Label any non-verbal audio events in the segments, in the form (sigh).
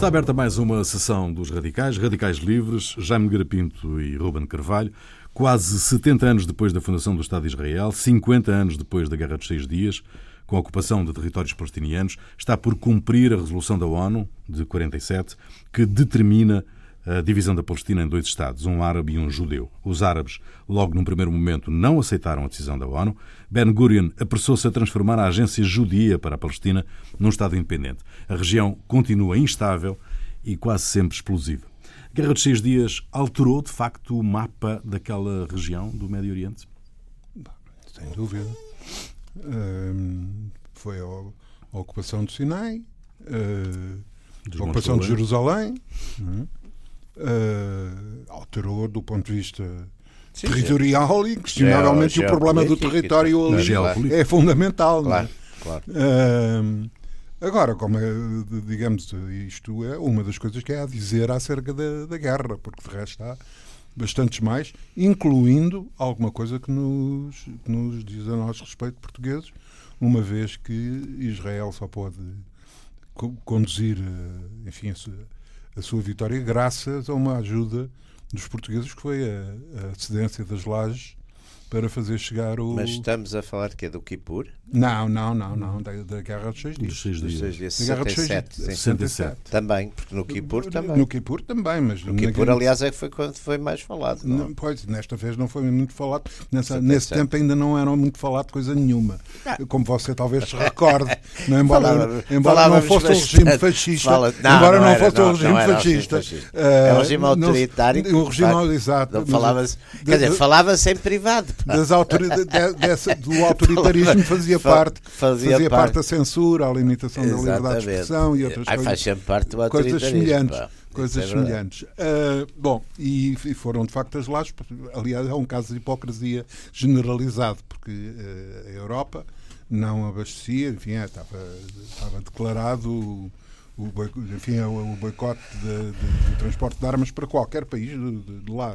Está aberta mais uma sessão dos Radicais, Radicais Livres, Jaime Garapinto e Ruben Carvalho. Quase 70 anos depois da fundação do Estado de Israel, 50 anos depois da Guerra dos Seis Dias, com a ocupação de territórios palestinianos, está por cumprir a resolução da ONU de 47, que determina a divisão da Palestina em dois Estados, um árabe e um judeu. Os árabes, logo num primeiro momento, não aceitaram a decisão da ONU. Ben Gurion apressou-se a transformar a agência judia para a Palestina num Estado independente. A região continua instável e quase sempre explosiva. A Guerra dos Seis Dias alterou, de facto, o mapa daquela região do Médio Oriente? Sem dúvida. foi a, ocupação do Sinai, a ocupação de Jerusalém. Uh, alterou do ponto de vista Sim, territorial e inquestionavelmente o problema do território ali é fundamental. Claro, claro. Uh, agora, como é, digamos, isto é uma das coisas que é a dizer acerca da, da guerra, porque de resto há bastantes mais, incluindo alguma coisa que nos, que nos diz a nós respeito portugueses, uma vez que Israel só pode conduzir, eh, enfim, a a sua vitória graças a uma ajuda dos portugueses, que foi a, a cedência das lajes para fazer chegar o. Mas estamos a falar de quê? Do Kipur? Não, não, não, não. Da, da Guerra dos Seis Dias. Dos Seis Dias. Dos seis dias. 67, 67. Também, porque no Kipur também. No Kipur também, mas. No Kipur, naquele... aliás, é que foi quando foi mais falado. Não? não pois, nesta vez não foi muito falado. Nessa, nesse tempo ainda não era muito falado coisa nenhuma. Ah. Como você talvez se recorde. (laughs) não, embora Falava, embora não fosse o regime fascista. Fala, não, embora não, não era, fosse o regime não fascista. fascista. Uh, é um regime autoritário. Um regime, exato. Falava quer dizer, falava-se em privado. Das de, dessa, do autoritarismo fazia parte, fazia, fazia parte da censura, a limitação Exatamente. da liberdade de expressão e outras Ai, coisas. Faz sempre parte do coisas semelhantes. Pá. Coisas é semelhantes. Uh, bom, e, e, foram de facto as lajes, aliás, é um caso de hipocrisia generalizado, porque uh, a Europa não abastecia, enfim, é, estava, estava declarado o, enfim, é o boicote do transporte de armas para qualquer país de, de, de lá.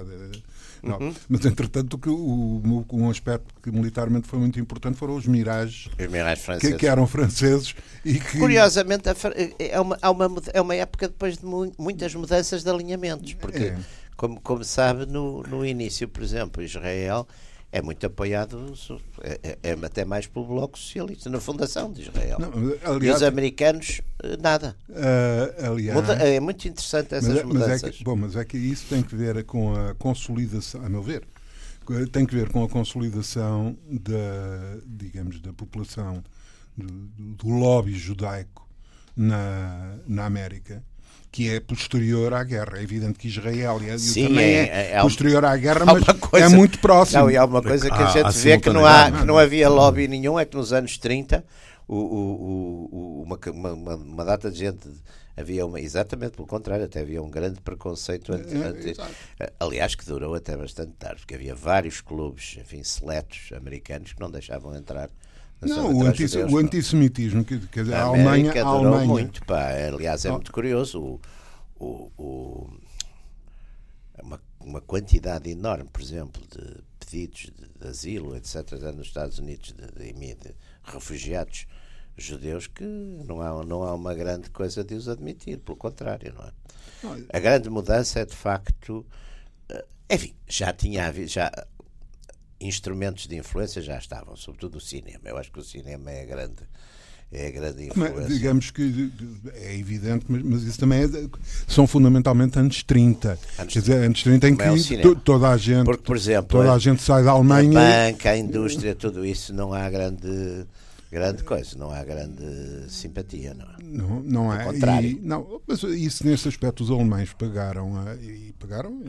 Não. Uhum. Mas, entretanto, que o, um aspecto que militarmente foi muito importante foram os Mirage, os Mirage franceses. Que, que, eram franceses. E que... Curiosamente, é uma, é, uma, é uma época depois de muitas mudanças de alinhamentos, porque, é. como, como sabe, no, no início, por exemplo, Israel é muito apoiado, é, é, é, até mais pelo Bloco Socialista, na fundação de Israel. Não, aliás, e os americanos, eh, nada. Uh, aliás, Muda, é muito interessante essas mas, mudanças. Mas é, que, bom, mas é que isso tem que ver com a consolidação, a meu ver, tem que ver com a consolidação da, digamos, da população, do, do lobby judaico na, na América que é posterior à guerra. É evidente que Israel e Sim, também é, é, é posterior à guerra, mas coisa, é muito próximo. Não, e há uma coisa que a gente vê que não, há, que não havia lobby nenhum, é que nos anos 30 o, o, o, uma, uma, uma, data de gente havia uma, exatamente pelo contrário, até havia um grande preconceito ante, é, ante, aliás que durou até bastante tarde, porque havia vários clubes, enfim, seletos americanos que não deixavam entrar não, o, anti o antissemitismo, que, que a, a Alemanha. A Alemanha... muito, pá. Aliás, é muito curioso. O, o, o, uma, uma quantidade enorme, por exemplo, de pedidos de, de asilo, etc., nos Estados Unidos, de, de, de, refugiados judeus, que não há, não há uma grande coisa de os admitir, pelo contrário, não é? A grande mudança é, de facto. Eh, enfim, já tinha havido. Já, instrumentos de influência já estavam, sobretudo o cinema. Eu acho que o cinema é a grande, é a grande influência. Mas, digamos que é evidente, mas, mas isso também é, são fundamentalmente anos 30. Anos, Quer dizer, anos 30 em é que toda a gente, Porque, por exemplo, toda a, gente sai da Alemanha. A banca, a indústria, tudo isso não há grande grande coisa, não há grande simpatia, não é? Não, não é. contrário. E, não, mas isso nesse aspecto os alemães pagaram e pagaram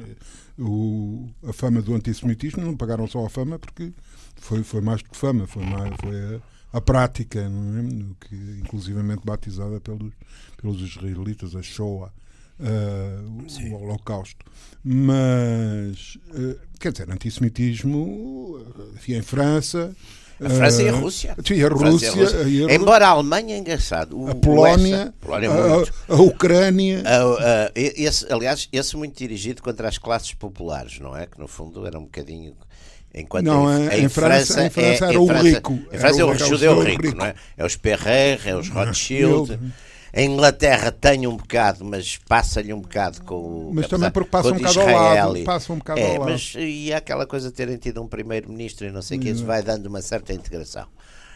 o, a fama do antissemitismo, não pagaram só a fama porque foi, foi mais do que fama, foi, mais, foi a, a prática, não é? que inclusivamente batizada pelos, pelos israelitas, a Shoah. Uh, o Holocausto. Mas, uh, quer dizer, antissemitismo, enfim, em França, a França e a Rússia. Sim, a Rússia. A Rússia. A Embora a Alemanha é engraçado. O, a Polónia, o Polónia a, a, Ucrânia. Esse, aliás, esse muito dirigido contra as classes populares, não é? Que no fundo era um bocadinho. Enquanto não, em, em, em França, França, em França é, era o rico. Em França é o judeu rico, rico, não é? É os Perrer, é os (laughs) Rothschild. A Inglaterra tem um bocado, mas passa-lhe um bocado com o. Mas também porque passa um bocado ao lado. Passa um bocado é, ao lado. Mas e aquela coisa de terem tido um primeiro-ministro e não sei o que, isso vai dando uma certa integração.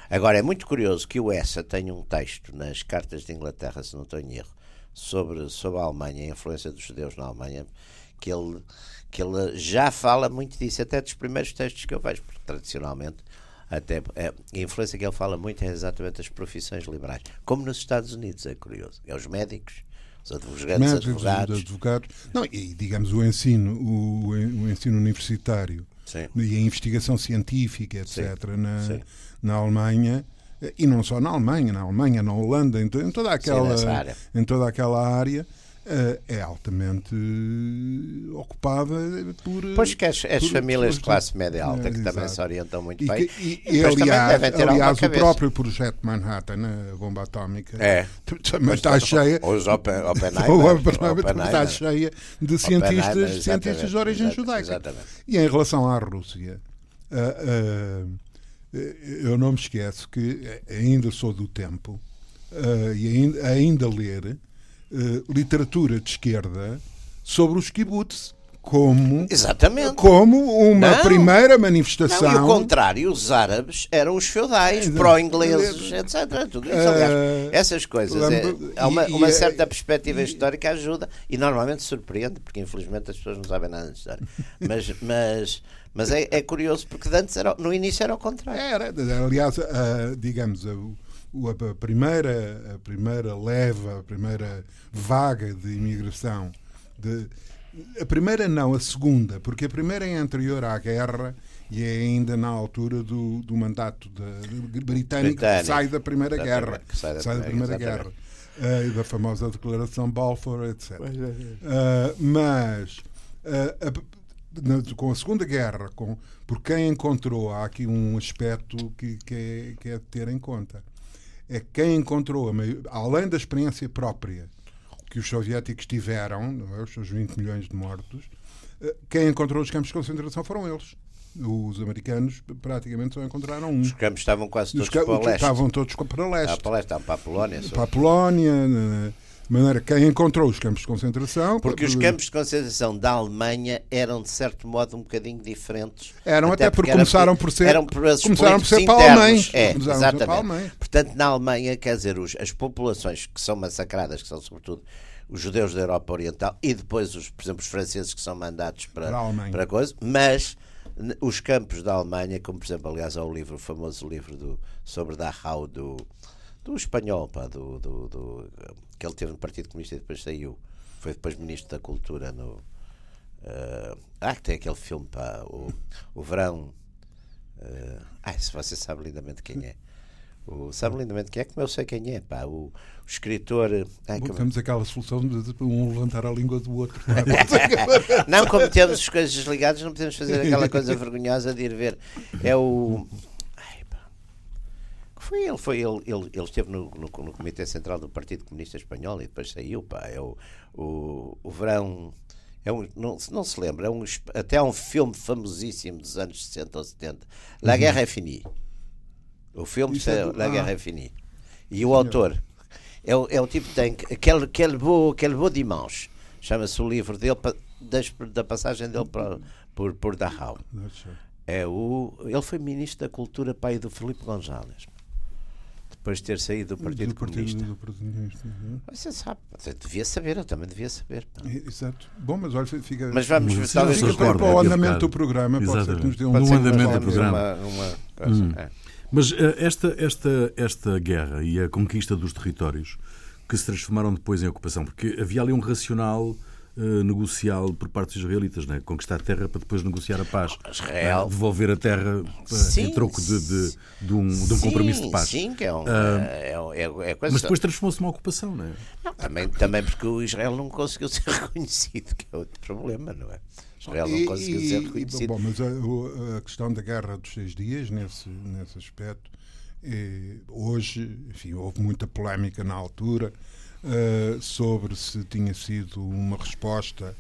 Agora, é muito curioso que o Essa tem um texto nas cartas de Inglaterra, se não estou em erro, sobre, sobre a Alemanha, a influência dos judeus na Alemanha, que ele, que ele já fala muito disso, até dos primeiros textos que eu vejo, porque tradicionalmente até é, a influência que ele fala muito é exatamente as profissões liberais, como nos Estados Unidos, é curioso. É os médicos, os advogados, médicos, advogados. advogados. Não, e digamos o ensino, o, o ensino universitário Sim. e a investigação científica, etc., Sim. Na, Sim. na Alemanha e não só na Alemanha, na Alemanha, na Holanda, em, em toda aquela em toda aquela área é altamente ocupada por. Pois que as, as por, famílias de classe média alta é, que exato. também se orientam muito e, bem. E, e, e aliás, aliás o próprio projeto Manhattan, a bomba atómica, é. também está cheia. Os Open, Oppenheimer, (laughs) está cheia de cientistas, cientistas de origem judaica. Exatamente. E em relação à Rússia, uh, uh, eu não me esqueço que ainda sou do tempo uh, e ainda, ainda ler uh, literatura de esquerda sobre os kibbutz como Exatamente. como uma não, primeira manifestação. Não, e o contrário, os árabes eram os feudais, pró-ingleses, etc. Tudo isso, aliás, uh, essas coisas. É, há uma, uma é- certa perspectiva histórica ajuda e normalmente surpreende, porque infelizmente as pessoas não sabem nada de história. Mas, (laughs) mas, mas é, é curioso, porque antes era, no início era o contrário. Era, aliás, digamos, a primeira, a primeira leva, a primeira vaga de imigração, de, a primeira não, a segunda, porque a primeira é anterior à guerra e é ainda na altura do, do mandato de, de britânico, que sai da Primeira Guerra. sai da, sai da Primeira Guerra. Uh, e da famosa Declaração Balfour, etc. Uh, mas uh, a, com a Segunda Guerra, com, por quem encontrou, há aqui um aspecto que, que, é, que é de ter em conta é quem encontrou, além da experiência própria que os soviéticos tiveram, é? os seus 20 milhões de mortos, eh, quem encontrou os campos de concentração foram eles. Os americanos praticamente só encontraram um. Os campos estavam quase todos para o leste. Estavam todos para o leste. Ah, para, leste, estavam para a Polónia. Para a Polónia, de maneira quem encontrou os campos de concentração. Porque os campos de concentração da Alemanha eram, de certo modo, um bocadinho diferentes. Eram até, até porque, começaram por ser. Eram por começaram por ser para alemães. É, exatamente. Portanto, na Alemanha, quer dizer, os, as populações que são massacradas, que são sobretudo os judeus da Europa Oriental e depois, os, por exemplo, os franceses que são mandados para, para, para coisa, mas os campos da Alemanha, como por exemplo, aliás, há o livro, o famoso livro do, sobre Dachau do, do espanhol, pá, do, do, do que ele teve no Partido Comunista e depois saiu. Foi depois Ministro da Cultura no. Uh, ah, que tem aquele filme, pá, o, o Verão. Uh, ah, se você sabe lindamente quem é. O, sabe lindamente quem é, como eu sei quem é, pá. O, o escritor. Ai, Bom, Temos aquela solução de um levantar a língua do outro. (laughs) Não, como temos as coisas desligadas, não podemos fazer aquela coisa vergonhosa de ir ver. É o. Foi ele, foi ele, ele, ele esteve no, no, no, Comitê Central do Partido Comunista Espanhol e depois saiu, pá, é o, o, o verão, é um, não, não se lembra, é um, até há um filme famosíssimo dos anos 60 ou 70, La uhum. Guerra é Finie. O filme Isso é do... La ah. Guerra é Finie. E o autor é o, é o tipo que tem aquele, aquele, beau, aquele beau dimanche, chama-se o livro dele, da passagem dele para, por, por Dachau. É o, ele foi ministro da Cultura pai do Felipe González depois de ter saído do Partido do Comunista. Do Partido Comunista. Uhum. Você sabe, você devia saber, eu também devia saber. Exato. Bom, mas olha, fica. Mas vamos ver, talvez fica para, para o andamento do programa. Pode ser que nos dê um no andamento do programa. Uma, uma hum. é. Mas uh, esta, esta, esta guerra e a conquista dos territórios que se transformaram depois em ocupação, porque havia ali um racional uh, negocial por parte dos israelitas, né? conquistar a terra para depois negociar a paz. Israel. Uh, devolver a terra uh, sim, em troco de, de, de, um, de um sim, compromisso de paz. Sim, que é, um, é, é, é coisa Mas depois transformou-se numa ocupação, não é? Não, também, também porque o Israel não conseguiu (laughs) ser reconhecido, que é outro problema, não é? Israel não conseguiu ser reconhecido. Bom, mas a, a, questão da guerra dos seis dias, nesse, nesse aspecto, é, hoje, enfim, houve muita polémica na altura uh, sobre se tinha sido uma resposta.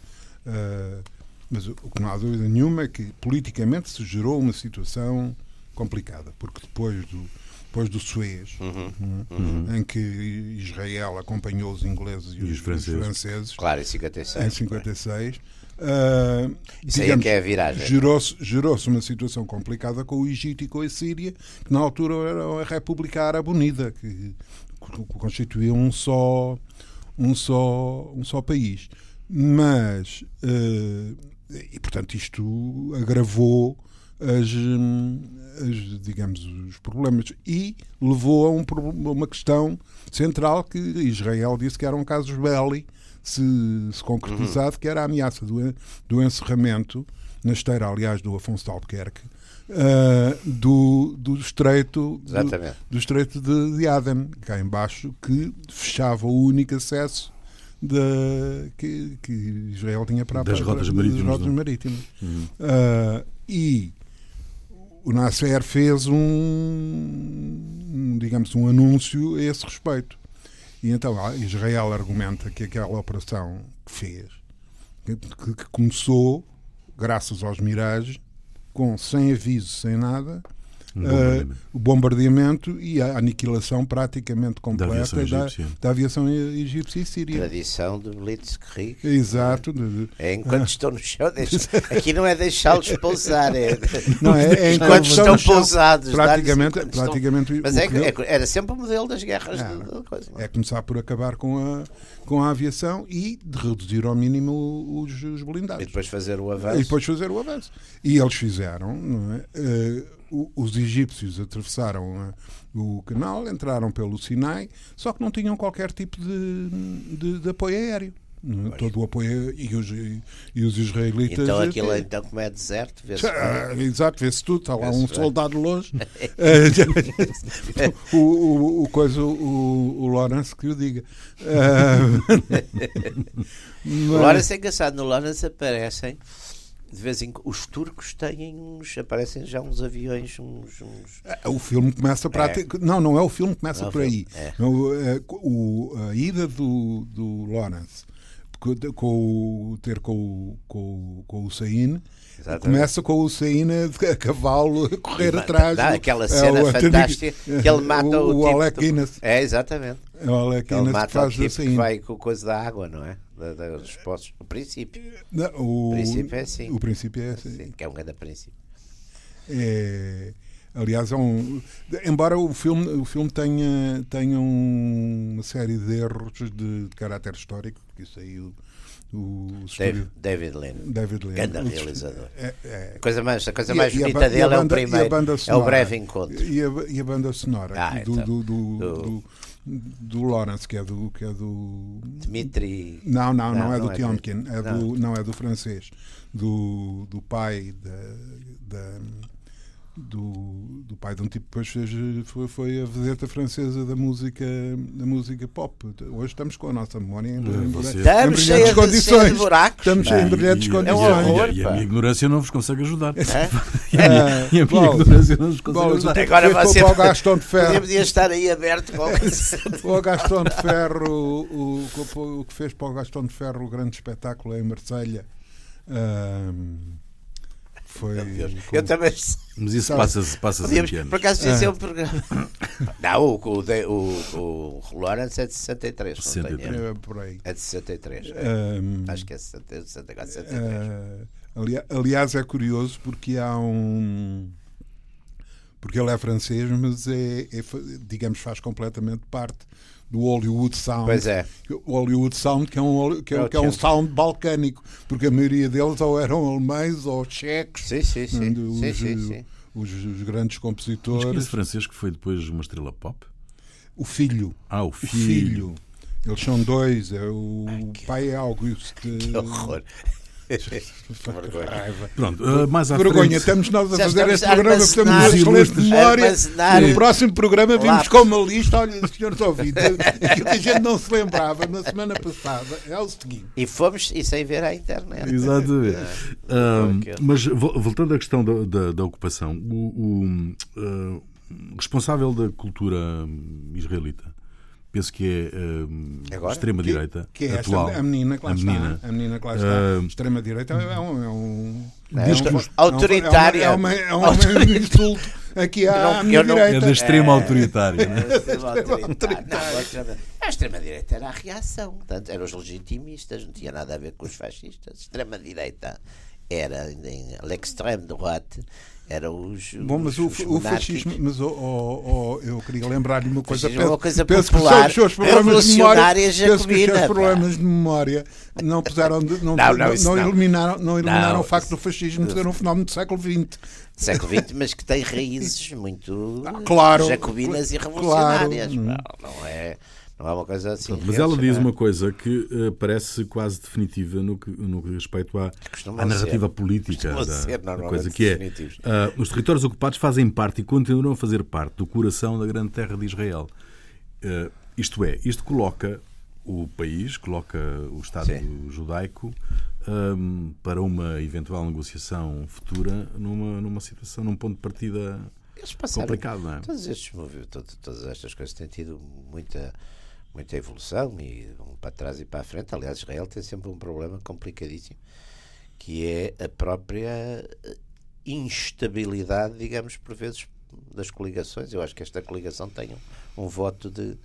Uh, mas o que não há dúvida nenhuma é que politicamente se gerou uma situação complicada, porque depois do, depois do Suez, uhum. em que Israel acompanhou os ingleses e, e os, franceses. os, franceses. Claro, em 56. Em 56. Uh, Isso digamos, aí é que é a viragem. Gerou-se gerou uma situação complicada com o Egito e com a Síria, que na altura era a República Árabe Unida, que constituía um só, um só, um só país. Mas, uh, e portanto, isto agravou as, as, digamos, os problemas e levou a, um, a uma questão central que Israel disse que eram casos belli se, se concretizado, uhum. que era a ameaça do, do encerramento na esteira, aliás, do Afonso de Albuquerque, uh, do, do estreito, do, do, estreito de, de Aden, cá embaixo, que fechava o único acesso de, que, que Israel tinha para das rotas marítimas. Das rotas é? marítimas. Uhum. Uh, e o Nasser fez um, um, digamos, um anúncio a esse respeito. E então Israel argumenta que aquela operação que fez, que, que começou, graças aos Mirage, com sem aviso, sem nada, um bombardeamento. Uh, o bombardeamento e a aniquilação praticamente completa da aviação egípcia, da, da aviação egípcia e síria. Tradição do Blitzkrieg. Exato. É enquanto estão no chão. Deixa... (laughs) Aqui não é deixá-los pousar, é, (laughs) não, é, é enquanto estão pousados. Praticamente, praticamente estão... Mas é, é, era sempre o modelo das guerras. É, de, coisa, é? é começar por acabar com a, com a aviação e de reduzir ao mínimo os, os blindados. E depois fazer o avanço. E depois fazer o avanço. E eles fizeram, não é? Uh, os egípcios atravessaram eh, o canal, entraram pelo Sinai, só que não tinham qualquer tipo de, de, de apoio aéreo. É? Todo o apoio e os, e os israelitas. Então aquilo então como é deserto, vê-se. Ah, exato, vê-se tudo, está lá um soldado longe. (laughs) (laughs) O, o, o, coisa, o, o Lawrence que o diga. (laughs) o Lawrence é engraçado, no Lawrence aparecem de vez em os turcos têm uns aparecem já uns aviões uns, uns... É, o filme começa para é. não não é o filme que começa não, por aí é. o, é, o, a ida do, do Lawrence com, com ter com, com, com o Sain Começa com o Hussein a cavalo a correr atrás. Dá aquela cena é, fantástica (laughs) que ele mata o, o, o Alec Guinness. É, exatamente. É o Alec Guinness ele mata que faz o tipo que vai com coisa da água, não é? Da, dos poços. O princípio. Não, o, o, princípio é assim. O princípio é assim. Sim, que é um grande princípio. É, aliás, é um, embora o filme, o filme tenha, tenha uma série de erros de, de caráter histórico, porque isso aí o David, David Lean. David Lean. Grande realizador. É, é. Coisa mais, a coisa mais e, bonita e dele banda, é o primeiro. Sonora, é o breve encontro. E a, e a banda sonora ah, do, então, do, do, do, do, Lawrence, que é do. Que é do Dmitri. Não, não, não, não é do é Tionkin. É do, não, é do francês. Do, do pai da, da do, do pai de um tipo que depois fez, foi, foi a vedeta francesa da música, da música pop. Hoje estamos com a nossa memória em, em, estamos em brilhantes condições. Buracos, estamos em brilhantes e, condições. É um horror, e, a, minha ignorância não vos consegue ajudar. É? (laughs) e, a minha, (laughs) e a minha ignorância não vos consegue ajudar. Agora você o Gastão de Ferro. Podia estar aí aberto com (laughs) o Gastão de Ferro, o, o, o, que fez para o Gastão de Ferro o grande espetáculo em Marselha. Um, foi. Eu também. Mas isso passa-se passa Podíamos, Por acaso, esse é um programa. (laughs) Não, o, o, o, o Lawrence é de 63. 63. É, por aí. É de 63. Um, Acho que é 64, 63. Uh, aliás, é curioso porque há um. Porque ele é francês, mas é, é digamos, faz completamente parte do Hollywood Sound. Pois é. O Hollywood Sound, que é um, que é, que é um sound balcânico, porque a maioria deles ou eram alemães ou checos. Sim, sim, sim. Os, sim, sim, sim. Os, os, grandes compositores. Mas esse francês que foi depois uma estrela pop? O filho. Ah, o filho. O filho. Eles são dois. É o Ai, que... pai é Auguste. Que horror. (laughs) Pronto, uh, mais à Vergonha, frente. estamos nós a Já fazer este programa, estamos uma excelente memória. E no próximo programa vimos com uma lista, olha, senhores ouvintes, aquilo (laughs) que a gente não se lembrava na semana passada é o seguinte. E fomos, e sem ver a internet. Exatamente. (laughs) uh, mas voltando à questão da, da, da ocupação, o, o uh, responsável da cultura israelita penso que é uh, extrema-direita que, que é atual. Esta, a menina que lá a está. Menina. A menina que lá está. Uh, extrema-direita é um... É um é, é um, autoritária. É, uma, é, uma, é um insulto aqui à minha não, direita. É da extrema autoritária. Né? É. (laughs) Não, a extrema, a extrema-direita era a reação. Portanto, eram os legitimistas, não tinha nada a ver com os fascistas. A extrema-direita era em l'extrême droite eram os. Bom, mas os, o, o fascismo. Mas oh, oh, oh, eu queria lembrar-lhe uma coisa. Penso, uma coisa penso popular, que os seus problemas de memória. Penso que os seus problemas de memória não puseram. De, não, não, não, não, eliminaram, não eliminaram o facto do fascismo ser um fenómeno do século XX. Século XX, mas que tem raízes muito (laughs) claro, jacobinas e revolucionárias. Claro. Não é. Não é uma coisa assim. Mas ela diz uma coisa que uh, parece quase definitiva no que, no que respeito à, à narrativa ser. política da, ser, da coisa que é. Uh, os territórios ocupados fazem parte e continuam a fazer parte do coração da grande terra de Israel. Uh, isto é, isto coloca o país, coloca o Estado Sim. judaico um, para uma eventual negociação futura numa, numa situação, num ponto de partida complicado, não é? Todos estes todas, todas estas coisas têm tido muita muita evolução e um para trás e para a frente. Aliás, Israel tem sempre um problema complicadíssimo, que é a própria instabilidade, digamos, por vezes, das coligações. Eu acho que esta coligação tem um, um voto de.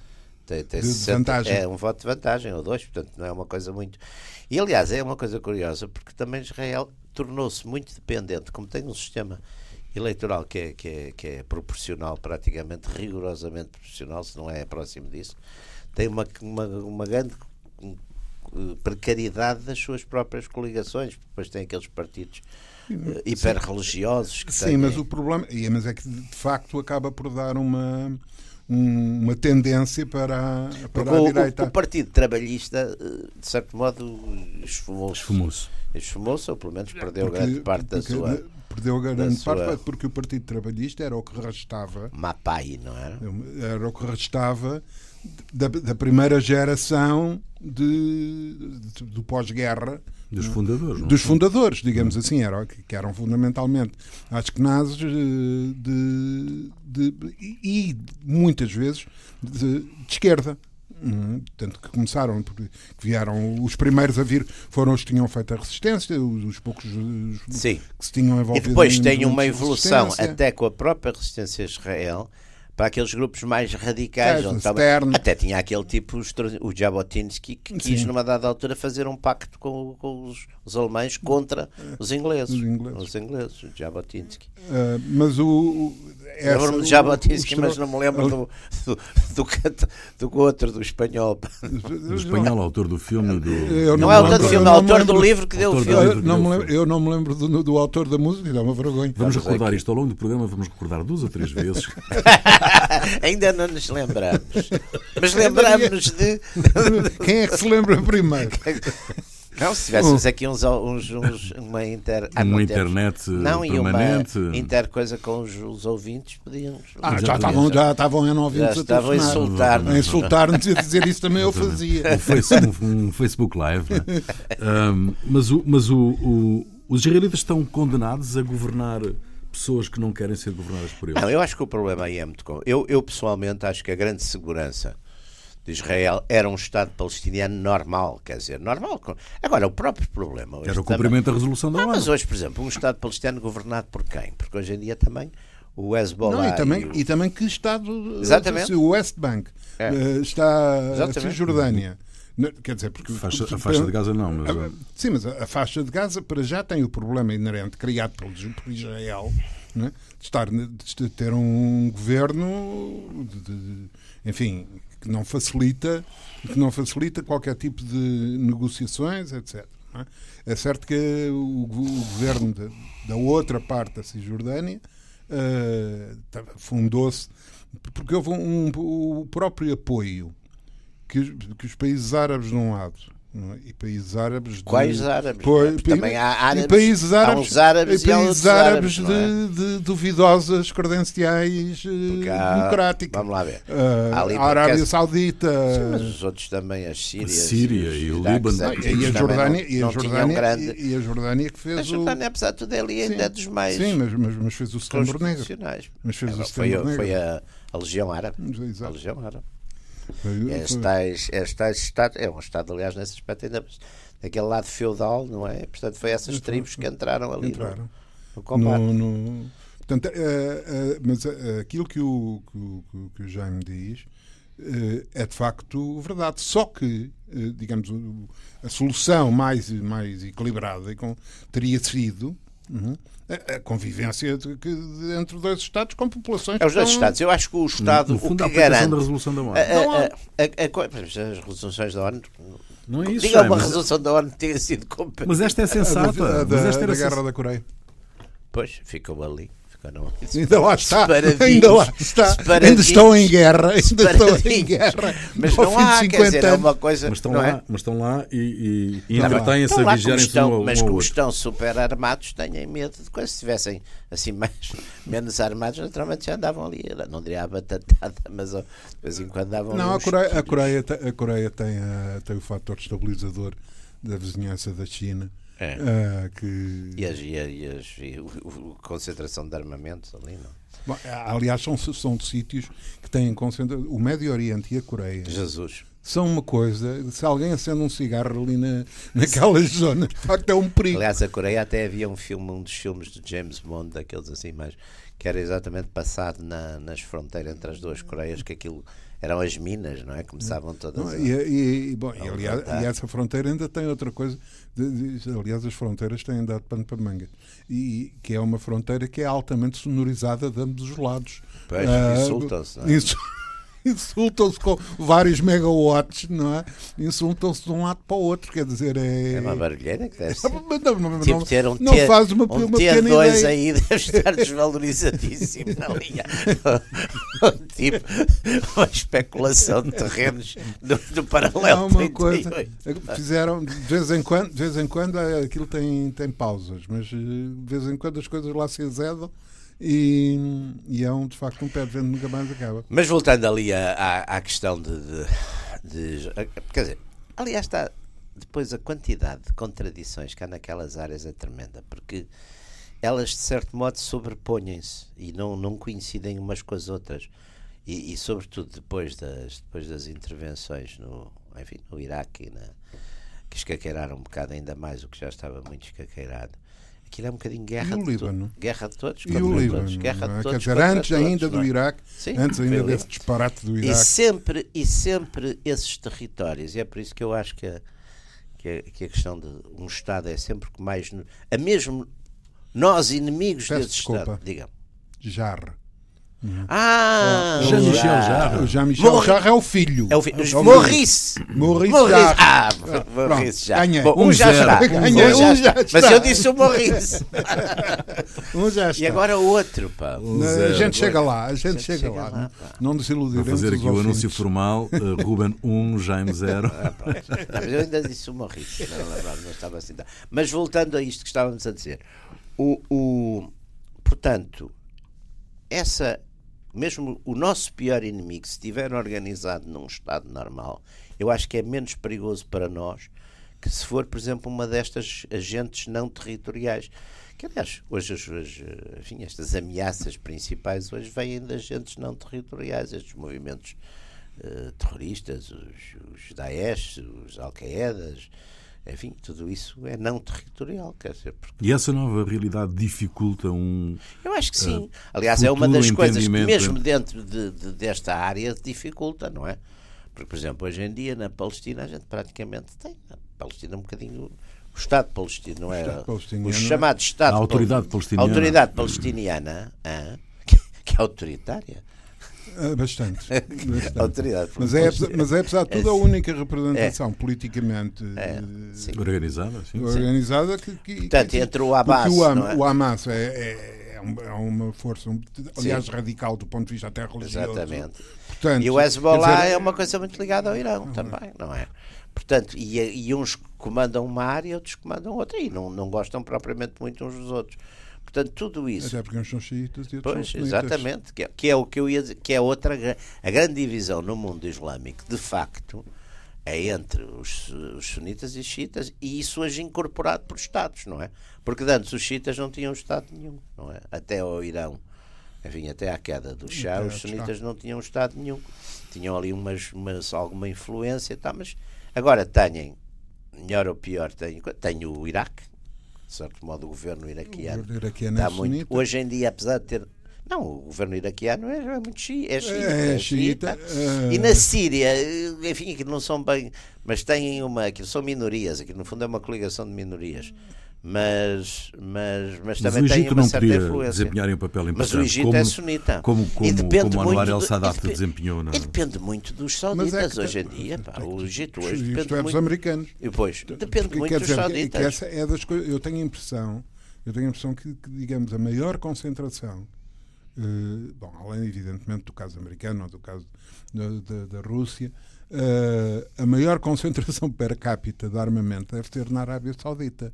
Tem, tem de 60, vantagem. É um voto de vantagem, ou dois, portanto não é uma coisa muito. E aliás, é uma coisa curiosa, porque também Israel tornou-se muito dependente, como tem um sistema eleitoral que é, que é, que é proporcional, praticamente rigorosamente proporcional, se não é próximo disso, tem uma, uma, uma grande precariedade das suas próprias coligações, depois tem aqueles partidos uh, hiperreligiosos que Sim, têm... mas o problema mas é que de facto acaba por dar uma uma tendência para, para a o, direita. O, o, Partido Trabalhista, eh, de certo modo, esfumou-se. Esfumou-se. Esfumou-se, ou pelo menos perdeu porque, grande parte da sua. Perdeu grande parte sua... porque o Partido Trabalhista era o que restava. Mapai, não era? Era o que restava da, da primeira geração de, de do pós-guerra. Dos fundadores. Dos fundadores, digamos assim, era, que eram fundamentalmente askenazes eh, de, de, de, e muitas vezes de, de esquerda. Hum, tanto que começaram, porque vieram os primeiros a vir foram os que tinham feito a resistência, os, os poucos os, Sim. que se tinham envolvido. E depois tem uma evolução até com a própria resistência a Israel, para aqueles grupos mais radicais. É, estava, até tinha aquele tipo, o Jabotinsky, que quis, Sim. numa dada altura, fazer um pacto com, com os, os, alemães contra os ingleses. Os ingleses, os ingleses o Jabotinsky. Uh, mas o. Lembro-me de Jabotinsky, mas não me lembro do, do, do, do, outro, do espanhol. Do espanhol, autor do filme. Do... não, não é autor do filme, é autor do livro que deu o filme. Eu não, lembro, eu não me lembro do, do autor da música, dá uma vergonha. Vamos recordar isto ao longo do programa, vamos recordar duas ou três vezes. (laughs) (laughs) Ainda não nos lembramos. Mas lembramos de. (laughs) Quem é que se lembra primeiro? Não, se tivéssemos aqui uns, uns, uns uma inter, ah, uma internet não, permanente. E uma inter coisa com os, os ouvintes, podíamos. Ah, já estavam, já estavam em ouvintes já estavam a insultar-nos. A insultar-nos e a dizer isso também eu fazia. Um, um Facebook Live. Né? (laughs) Um, mas o, mas o, o, os israelitas estão condenados a governar pessoas que não querem ser governadas por eles? Não, eu acho que o problema aí é muito. Eu, eu pessoalmente acho que a grande segurança de Israel era um Estado palestiniano normal, quer dizer, normal. Agora, o próprio problema. Era o cumprimento também... da resolução da ah, ONU. Mas hoje, por exemplo, um Estado palestiniano governado por quem? Porque hoje em dia também o Hezbollah. Não, e, também, e, o... e também que Estado. Exatamente. O West Bank é. Eh, está a Cisjordânia. Quer dizer, porque. A faixa, a faixa de Gaza não, mas. A, sim, mas a, a, faixa de Gaza para já tem o problema inerente criado por, por Israel né, de, estar, de ter um governo, de, de, enfim, que não facilita que não facilita qualquer tipo de negociações, etc. É? é? certo que o, o governo de, da outra parte da Cisjordânia uh, fundou-se porque houve um, um, o próprio apoio que, que os países árabes de um lado é? e países árabes de, quais árabes? Pois, também há árabes países árabes, há árabes e países árabes, árabes é? de, de, duvidosas credenciais eh, há, democráticas. vamos lá ver. Uh, a Arábia Saudita. Sim, mas os outros também as Sírias a Síria e, o Líbano. e a Jordânia e a Jordânia grande... e a Jordânia que fez a Jordânia apesar de tudo é ali ainda é dos mais sim mas, mas, mas fez o setembro negro. mas fez é, o foi, negro foi a, a Legião Árabe. A Legião Árabe Estais, estais estado, é um Estado, aliás, nesse aspecto, ainda daquele lado feudal, não é? Portanto, foi essas tribos que entraram ali entraram. No, no combate. No, no, Portanto, uh, uh, mas uh, aquilo que o, que, que o Jaime diz é de facto verdade. Só que, digamos, a solução mais, mais equilibrada teria sido. Uhum, a convivência de, de, entre dois Estados com populações. É os dois Estados. Eu acho que o Estado no, no fundo, o que a garante. da resolução da ONU. A, a, a, as resoluções da ONU. Não é isso. Diga uma resolução da ONU que tenha sido. Mas esta é sensata. A, da, mas esta era da Guerra da Coreia. Pois, ficou ali. Não. Ainda lá está. Ainda lá está. Ainda estão em guerra. Ainda estão em guerra. Mas não há, quer dizer, é uma coisa. Mas estão, lá, é? mas estão lá e, e, e entretêm-se a vigiarem-se um Mas como estão super armados, têm medo de coisas. Se estivessem assim mais, (laughs) menos armados, naturalmente já andavam ali. Não diria a batatada, mas de vez em quando davam Não, a Coreia, a Coreia, a Coreia tem, a, tem o fator estabilizador da vizinhança da China é. Uh, que... E, as, e, as, e a concentração de armamentos ali, não? Bom, aliás, são, são sítios que têm concentração. O Médio Oriente e a Coreia. Jesus. São uma coisa, se alguém acende um cigarro ali na, naquelas (laughs) zonas, de facto é um perigo. Aliás, a Coreia até havia um filme, um dos filmes de James Bond, daqueles assim, mas que era exatamente passado na, nas fronteiras entre as duas Coreias, que aquilo eram as minas, não é? Começavam todas não, a, e, e, bom, e, aliás, e essa fronteira ainda tem outra coisa. De, de, aliás, as fronteiras têm dado pano para manga. E, que é uma fronteira que é altamente sonorizada de ambos os lados. Pois, uh, insultam-se, não é? (laughs) insultam-se com vários megawatts, não é? Insultam-se de um lado para o outro, quer dizer, é. É uma barulheira que deve ser. Não, não, não, tipo, ter um não ter, faz uma, um uma ter dois ideia. aí deve estar desvalorizadíssimo na linha. tipo, uma especulação de terrenos do, do paralelo. Não, uma coisa. Fizeram, de vez em quando, de vez em quando aquilo tem, tem pausas, mas eh, de vez em quando as coisas lá se azedam e, e é um, de facto um pé de vento nunca mais acaba. Mas voltando ali à, à questão de, de, de, Quer dizer, aliás, está. Depois a quantidade de contradições que há naquelas áreas é tremenda, porque elas de certo modo sobrepõem-se e não, não coincidem umas com as outras. E, e, sobretudo depois das, depois das intervenções no, enfim, no Iraque, na, que escaqueiraram um bocado ainda mais o que já estava muito escaqueirado Aquilo é um bocadinho guerra e o Líbano? De guerra de todos e o Líbano? Todos, guerra de todos. Quer dizer, antes todos, ainda do é? Iraque, Sim, antes ainda desse disparate do Iraque. E sempre, e sempre esses territórios, e é por isso que eu acho que a, que a, que a questão de um Estado é sempre que mais. A mesmo nós, inimigos Peço desse desculpa. Estado. Diga. Jarre. Uhum. Ah, Jean-Michel Jarre. O Jean-Michel Jarre é o filho. É o filho. É o Maurice. Maurice, Maurice. Ah, Maurice Jarre. Ganhei. Bom, um, um já está. Ganhei. Um, um já está. Mas eu disse o Maurice. (laughs) um já está. E agora o outro, pá. Um a gente chega lá. A gente, chega, chega, lá. lá não desiludiremos Vou fazer aqui o anúncio formal. Uh, Ruben 1, um, Jaime 0. Ah, mas eu ainda disse o Maurice. Não, não, não estava assim. Mas voltando a isto que estávamos a dizer. O, o, portanto, essa mesmo o nosso pior inimigo, se estiver organizado num Estado normal, eu acho que é menos perigoso para nós que se for, por exemplo, uma destas agentes não territoriais. Que, aliás, hoje, hoje enfim, estas ameaças principais hoje vêm de agentes não territoriais, estes movimentos uh, terroristas, os, os Daesh, os Al-Qaedas, enfim, tudo isso é não territorial. Quer dizer, porque... E essa nova realidade dificulta um. Eu acho que sim. Uh, Aliás, é uma das coisas que, mesmo dentro de, de, desta área, dificulta, não é? Porque, por exemplo, hoje em dia na Palestina a gente praticamente tem. A Palestina é um bocadinho. O Estado palestino, não é? O, o chamado Estado. A autoridade palestiniana. A autoridade palestiniana, (laughs) que é autoritária bastante. (laughs) bastante. Autoridade. Mas é, mas é, apesar de tudo, a única representação é. politicamente é. organizada, sim. organizada que, que, Portanto, que, entre o Hamas. O, Am, é? o Hamas é, é, é, uma força, aliás, sim. radical do ponto de vista até religioso. Exatamente. Portanto, e o Hezbollah dizer, é uma coisa muito ligada ao Irão também, não é? Portanto, e, e uns comandam uma área e outros comandam outra e não, não gostam propriamente muito uns dos outros. Portanto, tudo isso. Até porque uns são xiitas e outros pois, são Exatamente, que é, que é, o que eu ia dizer, que é outra. A grande divisão no mundo islâmico, de facto, é entre os, os sunitas e os xiitas, e isso hoje incorporado por Estados, não é? Porque antes os xiitas não tinham Estado nenhum, não é? Até ao Irão, enfim, até à queda do Shah, os sunitas não tinham Estado nenhum. Tinham ali umas, umas, alguma influência, tá, mas agora têm, melhor ou pior, têm, têm o Iraque, de certo modo, o governo iraquiano. O iraquiano é muito. sunita. Hoje em dia, apesar de ter. Não, o governo iraquiano é, é muito xiita. É xiita. É é xiita, xiita. E na Síria, enfim, aquilo não são bem. Mas têm uma. Aquilo são minorias. Aquilo no fundo é uma coligação de minorias. Mas, mas, mas, Mas também o tem Egito uma não certa influência. desempenhar um papel importante. Mas o Egito como, é sunita. Como, como, E depende como Anwar muito El do- Sadat e depe- desempenhou. Na... E depende muito dos Mas sauditas é que- hoje em dia. Pá. O Egito hoje Isto depende é dos muito. americanos. E depois, depende Porque muito dos dizer que- sauditas. que essa é das coisas. Eu tenho a impressão, eu tenho a impressão que, que, digamos, a maior concentração, eh, bom, além evidentemente do caso americano ou do caso da, da- da Rússia, eh, a maior (laughs) concentração per capita de armamento deve ter na Arábia Saudita.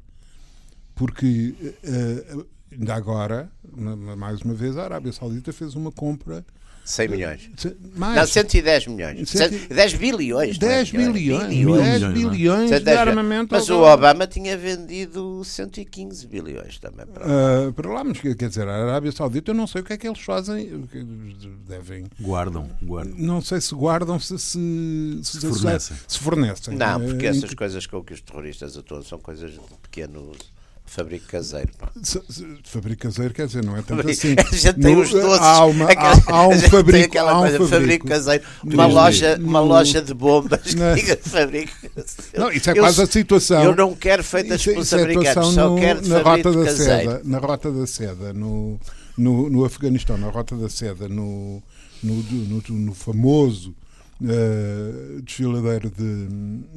Porque eh, ainda agora, ma- ma- mais uma vez, a Arábia Saudita fez uma compra 100 milhões. se- mais Não, 110 milhões. Cento- 10 bilhões. não é 10 milhões, bilhões, Bilhões, 10 não é? bilhões de 110 armamento Mas o. Obama tinha vendido 115 bilhões também. Para... Ah, para lá, mas quer quer dizer, a Arábia Saudita, eu não sei o que é que eles fazem. que Devem. Guardam, guardam. Não sei se guardam, se se, Se fornecem. se fornecem. Não, porque Eh, essas coisas com que os terroristas atuam são coisas de pequeno fabrico caseiro. pá. Fabrico caseiro, quer dizer, não é tanto (laughs) A assim. gente tem No- os doces. Há, uma, há, há um (laughs) a fabrico. aquela um fabrico. fabrico caseiro. Uma loja, uma loja de bombas que diga fabrico caseiro. Não, isso é Eu- quase a situação. Eu não quero feitas Isso pelos isso é a americanos, só no- quero de na rota da caseiro. seda, na rota da seda, no, no, no Afeganistão, na rota da seda, no, no, no, no famoso eh, desfiladeiro de,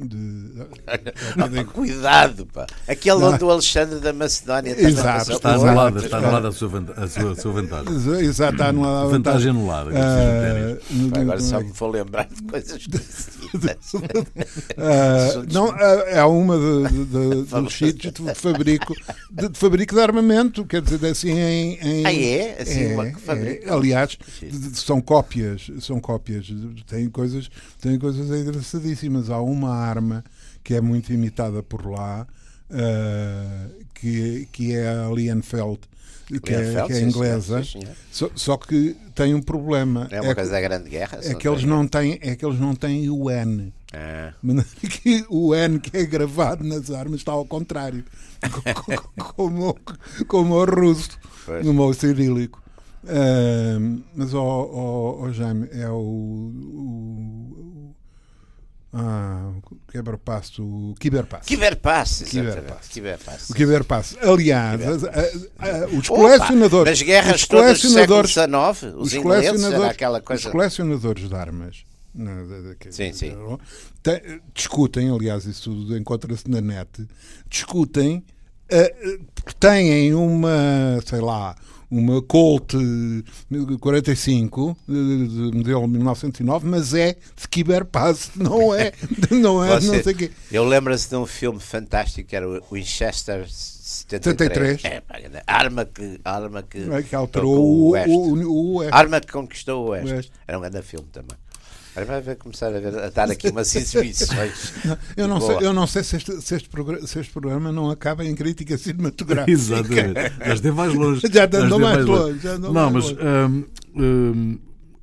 de- (laughs) pá, cuidado, pá. Aquele Não. onde o Alexandre da Macedónia Exato, Está anulada, está anulada a sua, a sua, a sua vantagem. Exato, está anulada Vantagem anulada. Ah, no- Pá, Agora só me vou lembrar de coisas esquisitas. Ah, Assuntos- não, é uma de, de, de, (laughs) dos sítios de fabrico de, de fabrico de armamento, quer dizer, assim em, em Ah, é? Assim, É, uma que fabrica. é. aliás, de- de- são cópias, são cópias, tem coisas, tem coisas engraçadíssimas. Há uma arma que é muito imitada por lá, ah, que, que é a Lienfeld, que, é, que é sim, inglesa, senhor, sim, senhor. só, só que tem um problema. É uma é, coisa da Grande Guerra. é que eles não têm, é que eles não têm o N. Ah, maneira que o N que é gravado nas armas está ao contrário, (laughs) como, o- como o russo, Pois. no modo cirílico. Mas, ó ó- ó, Jaime, é o. o ah, o quebra-passo, o Kiberpass. Kiberpass, Kiberpass. O Kiberpass. Aliás, Kiberpass. a- a- a- os Opa, colecionadores. Nas guerras os todas do século colecionadores, XIX, os, os ingleses, colecionadores, aquela os coisa... colecionadores de armas da- da- que- Sim, sim. te- discutem, aliás, isso tudo encontra-se na net, discutem, eh, têm uma, sei lá, uma Colt eh, 45 eh, de modelo 1909, mas é de Kiberpass, (laughs) não é, não é, Você- não sei o quê. Eu lembro-se de um filme fantástico que era o Winchester 73. 73. É, arma que, arma que, É que o alterou o, Oeste. o, o Oeste. Arma que conquistou o Oeste. O Oeste. Era um grande filme também. Vai ver- começar a, ver, a dar aqui umas exibições. Eu não, sei, eu não sei se este, se, este programa, se este programa não acaba em crítica cinematográfica. (laughs) Exatamente. Mas de mais longe. (laughs) Já andou de mais longe, já andou Não, mais mas longe. hum, hum,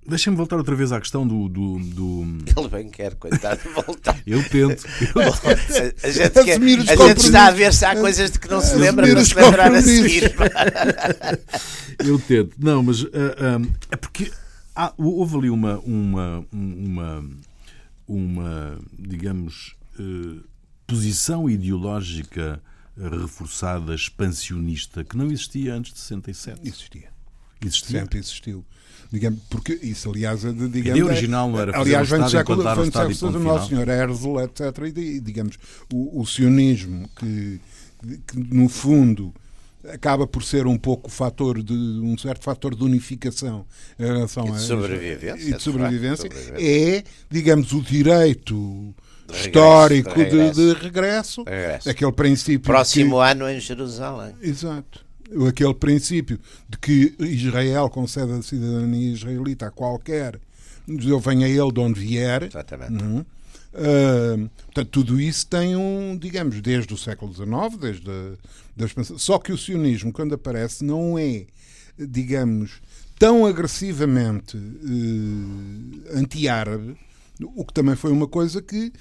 deixa-me voltar outra vez à questão do. do, do- Ele bem quer, coitado, voltar. Eu tento. A, a gente, quer, a gente está a ver se há coisas de que não se lembra para se lembrar a seguir. Eu tento. Não, mas ah, ah, é porque há- houve ali uma, uma, uma, uma digamos, eh, posição ideológica reforçada, expansionista, que não existia antes de 67. Existia. Existia. Sempre existiu. Digamos, porque isso, aliás, A digamos, ideia original não era fazer aliás, vem do Estado, século, implantar vem do Estado e século ponto XIX, final. Sr. Herzl, etc. E, digamos, o, o sionismo, que, que, no fundo acaba por ser um pouco fator de um certo fator de unificação em relação E de a sobrevivência, e de sobrevivência é digamos o direito De regresso, histórico de de, regresso. de regresso, Regresso. aquele princípio Próximo que, ano em Jerusalém. Exato. Aquele princípio de que Israel concede a cidadania israelita a qualquer judeu, venha ele de onde vier. Exatamente. Uhum. Portanto, tudo isso tem um, digamos, desde o século XIX, desde a, da expansão. Só que o sionismo, quando aparece, não é, digamos, tão agressivamente eh, anti-árabe, O que também foi uma coisa que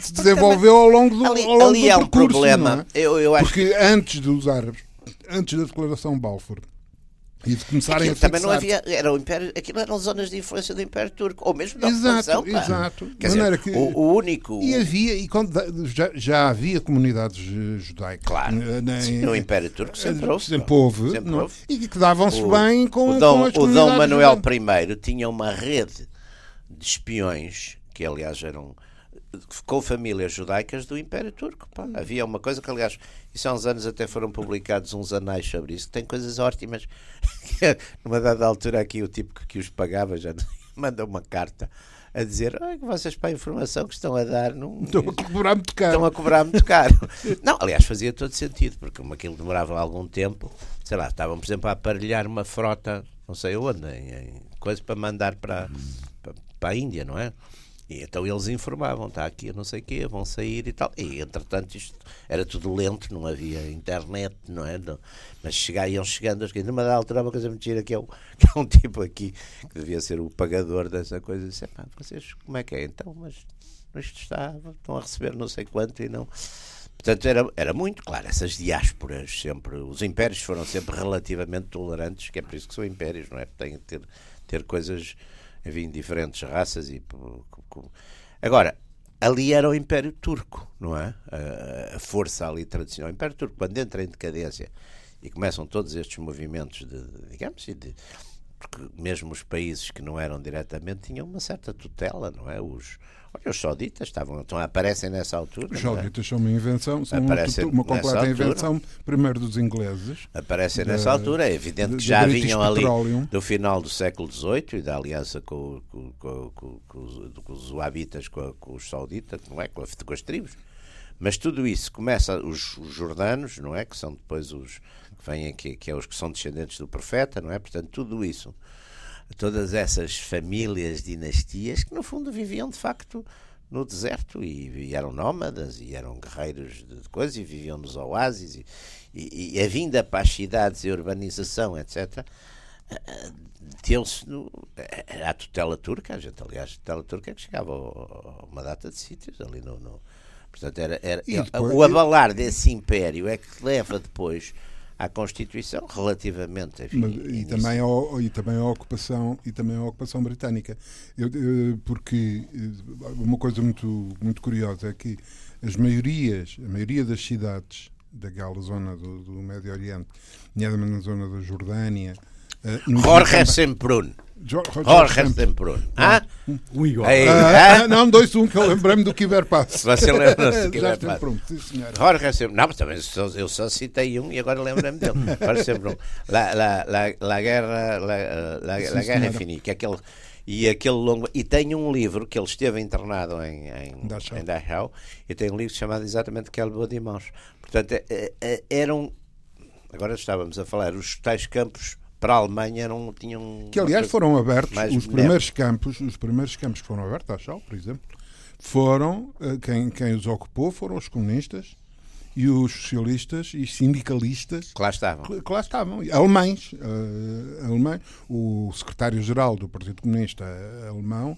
se desenvolveu ao longo do, ali, ao longo ali do é percurso, problema. não é? Eu, eu acho Porque antes dos árabes, antes da declaração de Balfour e de começarem Aquilo a também não havia, era o Império, aquilo eram zonas de influência do Império Turco, ou mesmo da Exato, ocupação. exato. Quer dizer, que- o, o único. E havia, e quando, já, já havia comunidades eh, judaicas. Claro. eh, na- Sim, no Império Turco sempre houve. Sempre houve, Sempre é? houve. e que davam-se bem com, o Dom, com o Dom Manuel judaicas. I tinha uma rede de espiões, que aliás eram com famílias judaicas do Império Turco. pá. Havia uma coisa que, aliás, isso há uns anos até foram publicados uns anais sobre isso, que tem coisas ótimas. (laughs) Numa dada altura aqui o tipo que, que os pagava já (laughs) manda uma carta a dizer "Ai, que vocês para a informação que estão a dar não, (laughs) Estão a cobrar muito caro. estão a cobrar muito caro. Não, aliás, fazia todo sentido, porque como aquilo demorava algum tempo, sei lá, estavam, por exemplo, a aparelhar uma frota, não sei onde, em, em coisa para mandar para, para, para a Índia, não é? E então eles informavam, está aqui não sei o quê, vão sair e tal. E entretanto isto era tudo lento, não havia internet, não é? Não- mas chega, iam chegando as coisas. Numa altura, uma coisa muito gira que é, o, (laughs) que é um tipo aqui que devia ser o pagador dessa coisa. Disse, "Epá, vocês, como é que é? Então, mas isto está, estão a receber não sei quanto e não. Portanto, era, era muito claro, essas diásporas sempre, os impérios foram sempre relativamente tolerantes, que é por isso que são impérios, não é? Têm que ter, ter coisas, enfim, diferentes raças e. Agora, ali era o Império Turco, não é? A, força ali tradicional. O Império Turco, quando entra em decadência e começam todos estes movimentos de, de, digamos, de, porque mesmo os países que não eram diretamente tinham uma certa tutela, não é? Os, olha, os sauditas estavam, então, aparecem nessa altura. Os é? sauditas são uma invenção, são uma, Aparece tutu- uma nessa completa altura. invenção, primeiro dos ingleses. Aparecem da- nessa altura. É evidente da- que já vinham ali do final do século XVIII e da aliança com, com, com, com- os, Wahabitas, com, os sauditas, não é? Com, a- com as tribos. Mas tudo isso começa, os, os jordanos, não é? Que são depois os que vêm aqui, que é os que são descendentes do profeta, não é? Portanto, tudo isso, todas essas famílias, dinastias, que no fundo viviam de facto no deserto e, e eram nómadas e eram guerreiros de, de coisas e viviam nos oásis e, e, e a vinda para as cidades e a urbanização, etc., eh, deu-se no- eh, à tutela turca, a gente, aliás, a tutela turca é que chegava a uma data de sítios ali no. no- portanto, era, era E depois- o abalar desse império é que leva depois à Constituição, relativamente enfim, Mas- e, também ao, e também a ocupação e também a ocupação britânica Eu- eu- porque eh, uma coisa muito muito curiosa é que as maiorias a maioria das cidades daquela zona do, do Médio Oriente nomeadamente na zona da Jordânia no- Jorge Semprún. Jo- Jorge Semprún. Ah? Um igual. Aí, Ah, ah? não, dois, um, que eu lembrei-me do Kiberpass. Você lembra-se do (laughs) Já Kiber estou Pass? pronto, sim, senhora. Jorge Semprún. Não, mas também só- eu só citei um e agora lembrei-me dele. (laughs) Jorge Semprún. La, la, la, la guerra, la, la, Sim, la guerra infinita. Que é aquele, e aquele longo. E tem um livro que ele esteve internado em, em, Dachau. em Dachau e tem um livro chamado exatamente Kelbo de Mãos. Portanto, é- é- eram. Agora estávamos a falar, os tais campos para a Alemanha eram, tinham. Que aliás foram abertos, os primeiros campos, os primeiros campos que foram abertos, a Chau, por exemplo, foram, eh, quem, quem os ocupou foram os comunistas e os socialistas e sindicalistas Que lá estavam. que que lá estavam, alemães, eh, alemães. O secretário-geral do Partido Comunista eh, Alemão,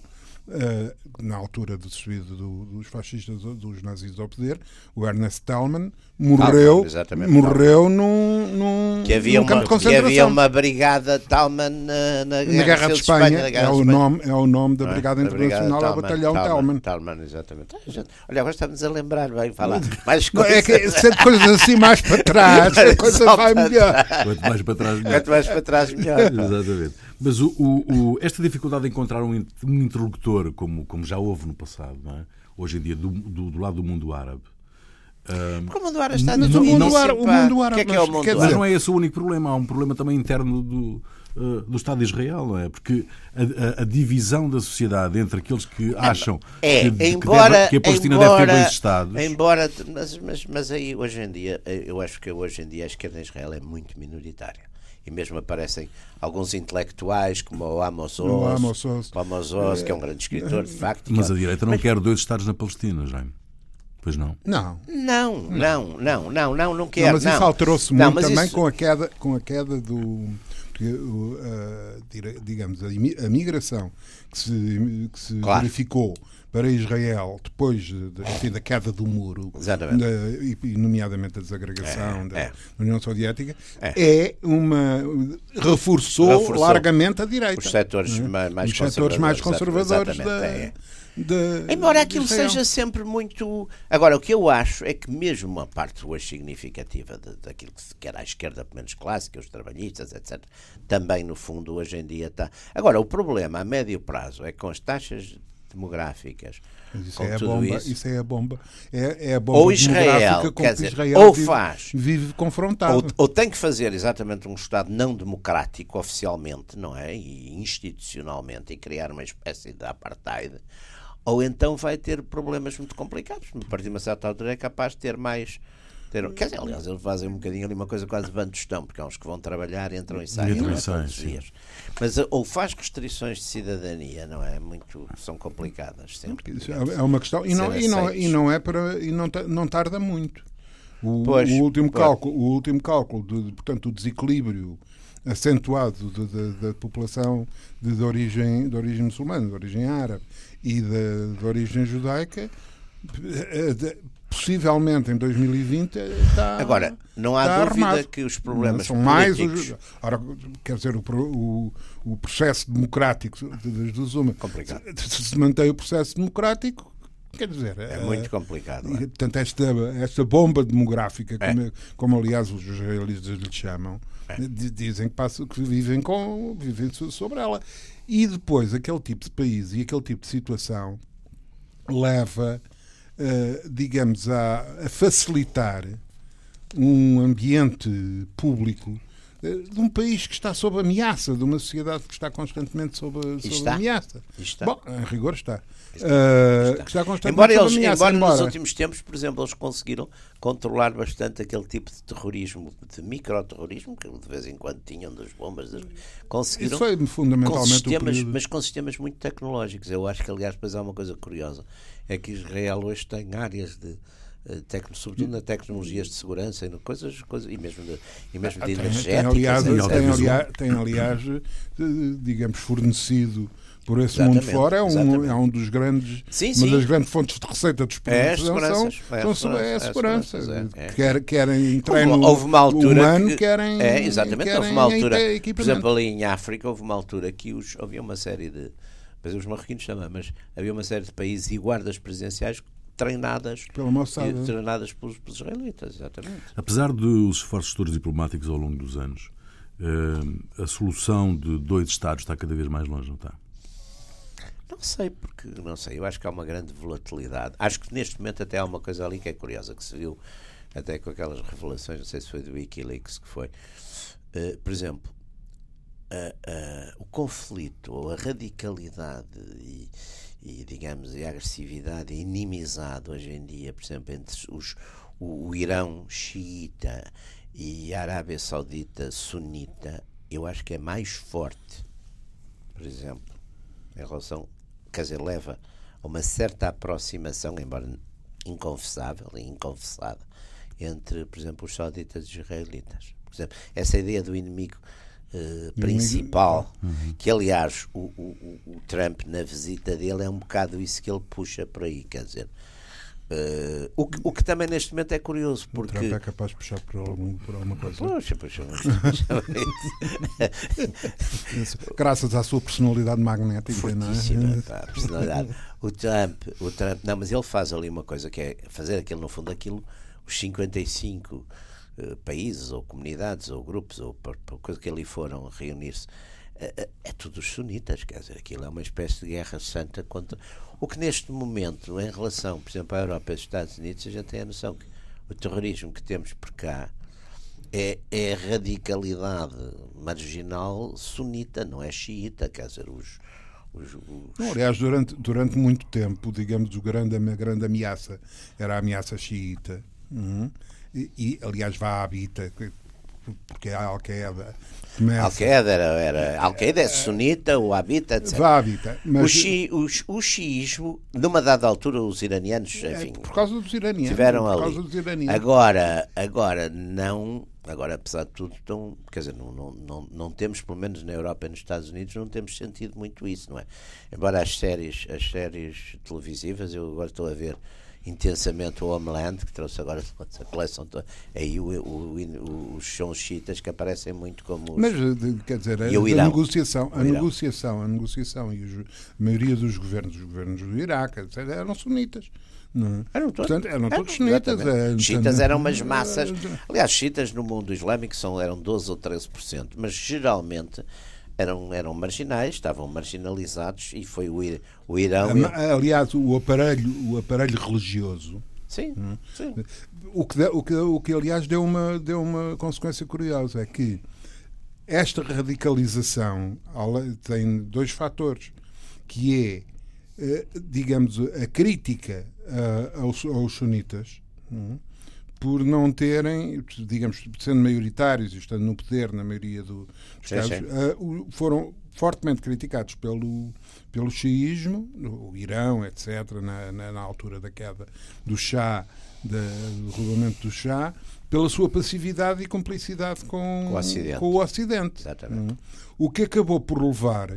na altura da subida do- dos fascistas, dos nazis ao poder, o Ernest Thälmann, morreu, Thälmann, exatamente, morreu num, num, Que havia, num campo uma, de que concentração. havia uma brigada Talman na, na, Na Guerra de Espanha, na é, Guerra o Espanha. nome, é o nome da é? Brigada Da Internacional, é o Batalhão Telman. Talman, exatamente. Ah, gente, Olha, agora estamos a lembrar bem, falar (laughs) mais coisas. É que sempre coisas assim mais para trás, (laughs) a coisa vai melhor. Quanto mais para trás, melhor. Quanto mais para trás, melhor. Exatamente. Mas o, o- o- esta dificuldade de encontrar um, in- um interlocutor, como, como já houve no passado, não é? hoje em dia, do, do- do lado do mundo árabe. Porque o mundo árabe está Mas no o mundo árabe- o mundo árabe, que é que é o mas mundo mas árabe? não é esse o único problema, há um problema também interno do, ah, do Estado de Israel, não é? Porque a, a- a divisão da sociedade entre aqueles que acham É, que, que embora, deve- que a Palestina deve ter embora, dois Estados. Embora, mas, mas, mas aí hoje em dia, eu acho que hoje em dia a esquerda em Israel é muito minoritária. E mesmo aparecem alguns intelectuais como o Amos Oz, O Amos Oz. o Amos Oz, que é um grande escritor, de facto. Mas que a é- direita não quer dois Estados na Palestina, Jaime. Pois não. Não. Não, não, não, não, não, não Não, quero. mas isso não. alterou-se Não, muito mas também isso- com a queda, com a queda do, uh, digamos, a, a, migração que se, que se claro. verificou para Israel depois de, enfim, da queda do muro, da, e, nomeadamente a desagregação é, da é. União Soviética, é, é uma reforçou, reforçou, largamente a direita. Os setores é? mais, mais Os setores mais conservadores da, é. de, Embora aquilo seja sempre muito. Agora, o que eu acho é que, mesmo uma parte hoje significativa de, daquilo que se quer à esquerda, pelo menos clássica, os trabalhistas, etc., também, no fundo, hoje em dia está. Agora, o problema a médio prazo é que com as taxas demográficas. Isso é, a bomba, isso. isso é a bomba. É, é a bomba ou Israel, quer dizer, Israel ou vive, faz, vive confrontado. Ou, ou, tem que fazer exatamente um Estado não democrático oficialmente, não é? E institucionalmente, e criar uma espécie de apartheid, ou então vai ter problemas muito complicados. A partir de uma certa altura é capaz de ter mais ter, quer dizer, aliás, eles fazem um bocadinho ali uma coisa quase de estão, porque há uns que vão trabalhar, entram e saem entram é, todos os dias. Mas eh, ou faz restrições de cidadania, não é? Muito, são complicadas sempre. É uma questão, e não, e não, e não é para. e não, não tarda muito. O, pois, o último pois. cálculo, o último cálculo de, portanto, o desequilíbrio acentuado da população de, de, origem, de origem muçulmana, de origem árabe e de, de origem judaica, eh, possivelmente em 2020 está. Agora, não há dúvida armado. que os problemas são mais os, ora, quer dizer, o, o, o processo democrático das Zuma se, se mantém o processo democrático, Quer dizer, é, é muito complicado. É? portanto, esta, esta bomba demográfica, é. como, como, aliás os israelitas lhe chamam, é. dizem que, passam, que vivem, com, vivem sobre ela. E depois, aquele tipo de país e aquele tipo de situação leva digamos, a, a, facilitar um ambiente público eh, de um país que está sob ameaça, de uma sociedade que está constantemente sob, sob ameaça. Está. Bom, em rigor está. Está. Uh, está. está embora eles, ameaça, embora, embora, nos últimos tempos, por exemplo, eles conseguiram controlar bastante aquele tipo de terrorismo, de microterrorismo, que de vez em quando tinham das bombas. Das... Conseguiram. Isso foi fundamentalmente com sistemas, Mas com sistemas muito tecnológicos. Eu acho que, aliás, depois há uma coisa curiosa é que Israel hoje tem áreas de eh, Tecno, sobretudo na tecnologias de segurança e coisas, coisas e mesmo de, e mesmo de energética. Tem, aliás, tem, aliás, tem, aliás, digamos, fornecido por esse exatamente, mundo fora, é um, é um dos grandes, sim, uma sim. das grandes fontes de receita dos países é são, é são, é a segurança. É, é. Quer, querem treino houve, houve uma altura humano, que, querem, é, exatamente, querem houve uma altura, por exemplo, ali em África, houve uma altura que os, havia uma série de depois os marroquinos também, mas havia uma série de países e guardas presidenciais treinadas, treinadas pelos, pelos, israelitas, exatamente. Apesar dos esforços todos diplomáticos ao longo dos anos, eh, a solução de dois Estados está cada vez mais longe, não está? Não sei, porque não sei, eu acho que há uma grande volatilidade. Acho que neste momento até há uma coisa ali que é curiosa, que se viu até com aquelas revelações, não sei se foi do Wikileaks que foi. Uh, por exemplo, o conflito ou a radicalidade e, e, digamos, a agressividade e inimizade hoje em dia, por exemplo, entre os, o, o Irão xiita e a Arábia Saudita sunita, eu acho que é mais forte, por exemplo, em relação, quer dizer, leva a uma certa aproximação, embora inconfessável e inconfessada, entre, por exemplo, os sauditas e os israelitas. Por exemplo, essa ideia do inimigo Uh, principal, uhum. que aliás o, o, o, Trump na visita dele é um bocado isso que ele puxa por aí, quer dizer. Uh, o, que, o que também neste momento é curioso porque. O Trump é capaz de puxar por, algum, por alguma coisa. Puxa, puxa, Graças à sua personalidade magnética, Fortíssima, não é? Pá, personalidade. O Trump, o Trump, não, mas ele faz ali uma coisa que é fazer aquilo, no fundo, aquilo, os 55 eh, países ou comunidades ou grupos ou coisa que ali foram reunir-se é, tudo os sunitas, quer dizer, aquilo é uma espécie de guerra santa contra o que neste momento, em relação, por exemplo, à Europa e aos Estados Unidos, a gente tem a noção que o terrorismo que temos por cá é, é radicalidade marginal sunita, não é xiita, quer dizer, os. Não, aliás, durante, durante muito tempo, digamos, o grande, a grande ameaça era a ameaça xiita. Uhum e, e aliás, vá habita, porque a Al-Qaeda começa... Al-Qaeda era, era Al-Qaeda é sunita, o habita, etc. Habita. Mas... O, xi, o, o xiismo, numa dada altura, os iranianos, é, enfim... por causa dos iranianos. Tiveram ali. Iranianos. Agora, agora, não Agora, apesar de tudo, estão, quer dizer, não, não, não, não temos, pelo menos na Europa e nos Estados Unidos, não temos sentido muito isso, não é? Embora as séries, as séries televisivas, eu agora estou a ver intensamente o Homeland, que trouxe agora a coleção toda. Aí o, o, os são chitas que aparecem muito como. Os... Mas, quer dizer, a, a negociação, a negociação, a negociação e os, a maioria dos governos, os governos do Iraque, etc., eram sunitas. Não. Eram todos, Portanto, eram todos chiitas. É, chiitas eram umas massas. (laughs) Aliás, chiitas no mundo islâmico são, eram 12 ou 13%, mas geralmente eram, eram marginais, estavam marginalizados e foi o, o Irão. Aliás, o aparelho, o aparelho religioso. Sim, hum, sim. O, que, o, que, o que, aliás, deu uma, deu uma consequência curiosa: é que esta radicalização tem dois fatores, que é, eh, digamos, a crítica uh, aos, aos sunitas um, por não terem, digamos, sendo maioritários e estando no poder na maioria do, dos sim, casos, sim. Uh, foram fortemente criticados pelo, pelo xiismo, o Irão, etc., na, na, na altura da queda do chá, da, do rolamento do chá, pela sua passividade e cumplicidade com, com o Ocidente. Com o Ocidente. Exatamente. O que acabou por levar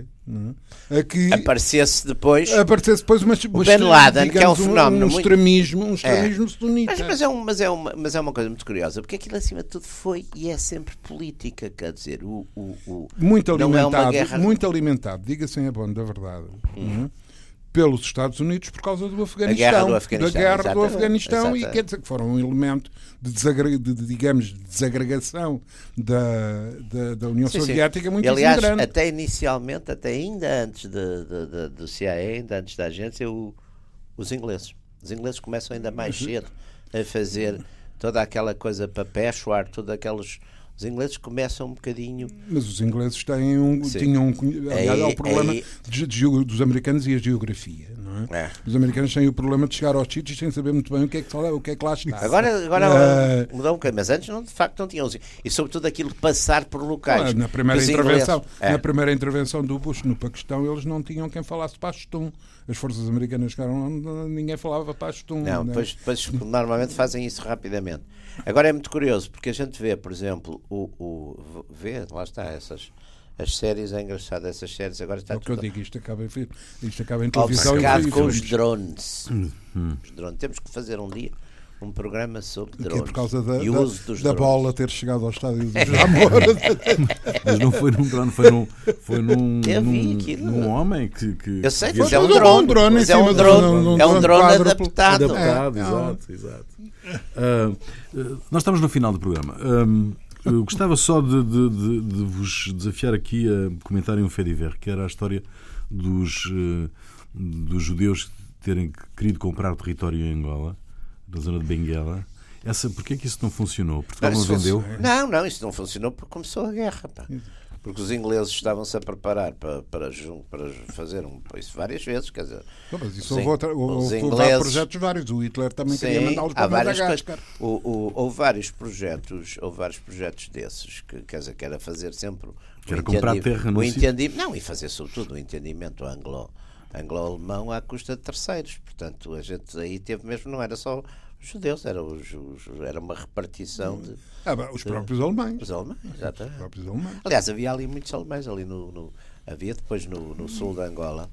a que aparecesse depois, aparecesse depois uma, o Ben Laden, que é um fenómeno um, um extremismo, um extremismo é. sunita. Mas, mas, é um, mas, é uma, mas é uma coisa muito curiosa, porque aquilo acima de tudo foi e é sempre política, quer dizer, o, o, o muito alimentado, é guerra... muito alimentado, diga-se em abono da verdade. Hum pelos Estados Unidos por causa do Afeganistão, guerra do Afeganistão, da guerra do Afeganistão e quer dizer que foram um elemento de, desagreg, de, de digamos, desagregação da, da, da União sim, Soviética sim. muito aliás, grande. até inicialmente, até ainda antes de, de, do CIA, ainda antes da agência, o, os ingleses. Os ingleses começam ainda mais cedo a fazer toda aquela coisa para Peshawar, todos aqueles os ingleses começam um bocadinho. Mas os ingleses têm um, tinham um. Aliás, é o problema aí... de, de, dos americanos e a geografia. Não é? é? Os americanos têm o problema de chegar aos sítios sem saber muito bem o que é que, o que, é que lá está. Agora, agora uh... mudou um bocadinho, mas antes não, de facto não tinham. E sobretudo aquilo de passar por locais. na, primeira intervenção, é. na primeira intervenção do Bush no Paquistão, eles não tinham quem falasse Pashtun. As forças americanas chegaram, ninguém falava Pashtun. Não, né? depois, depois (laughs) normalmente fazem isso rapidamente. Agora é muito curioso, porque a gente vê, por exemplo, o, o vê, lá está, essas as séries, é engraçado, essas séries agora está é o que tudo... eu digo, isto acaba em, isto acaba em televisão e com os drones. Hum. os drones. Temos que fazer um dia um programa sobre drones. por causa da, e da, uso dos da drones. bola ter chegado ao estádio do (laughs) Jamor. Mas não foi num drone, foi num, foi num, (laughs) num, num homem que, que. Eu sei, mas é um drone. Um drone mas é um drone, é um drone adaptado. Adaptado, é, exato, exato. Uh, nós estamos no final do programa. Um, eu gostava só de, de, de, de, vos desafiar aqui a comentarem um fediver, que era a história dos, uh, dos judeus terem querido comprar território em Angola, na zona de Benguela. Essa, porquê é que isso não funcionou? Portugal não, não vendeu? Não, não, isso não funcionou porque começou a guerra. Pá porque os ingleses estavam-se a preparar para, para, para fazer um, isso várias vezes, quer dizer... Não, mas isso houve, outra, houve, ingleses, projetos vários, o Hitler também sim, queria mandá-los para Madagascar. O, o, houve vários projetos, houve vários projetos desses, que, quer dizer, que era fazer sempre... Que era comprar terra no entendi, Não, e fazer sobretudo o entendimento anglo anglo-alemão à custa de terceiros. Portanto, a gente aí teve mesmo, não era só os judeus, era, os, os, era uma repartição de. Ah, bem, os próprios alemães. Os alemães, exatamente. Os próprios alemães. Aliás, havia ali muitos alemães, ali no, no havia depois no, no sul da Angola.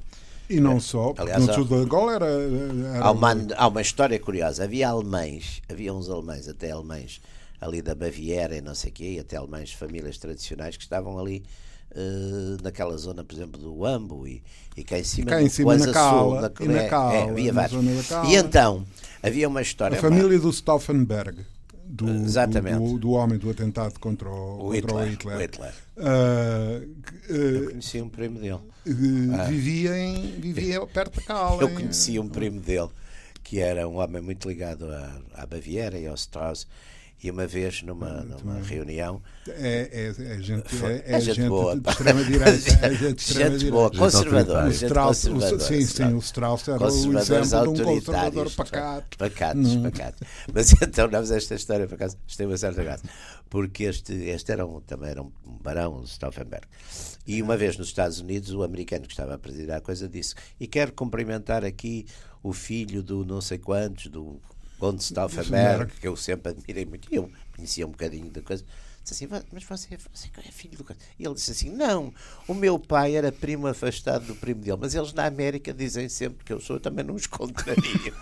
E não só, porque Aliás, no sul da Angola era. era há, uma, há uma história curiosa. Havia alemães, havia uns alemães, até alemães ali da Baviera e não sei o quê, e até alemães de famílias tradicionais que estavam ali uh, naquela zona, por exemplo, do Ambo e, e cá em cima, cá em cima na Cala, na, e na é, Cala, é, havia vários. E então, havia uma história. A família do Stauffenberg. Do, Exatamente. Do, do, homem do atentado contra o, o contra Hitler. O Hitler. Uh, uh, eu conhecia um primo dele. Uh, ah. Vivia, em, vivia perto da Cala. Eu conhecia um primo dele que era um homem muito ligado à, à Baviera e ao Strauss e uma vez numa, numa reunião. É, é, é gente, é, é, é gente, gente boa, de extrema-direita. (laughs) É gente, boa, conservadora. sim, sim, o Strauss era o exemplo de um conservador pacato. Pacatos, pacatos. Mas (laughs) então, nós esta história, por acaso, tem uma certa graça. Porque este, este era um, também era um barão, o Stauffenberg. E uma vez nos Estados Unidos, o americano que estava a presidir a coisa disse: E quero cumprimentar aqui o filho do não sei quantos, do Conde Stauffenberg, que eu sempre admirei muito, eu conhecia um bocadinho da coisa. Disse assim, mas você, você é filho do. E ele disse assim: não, o meu pai era primo afastado do primo dele, mas eles na América dizem sempre que eu sou, eu também não os contrario. (laughs)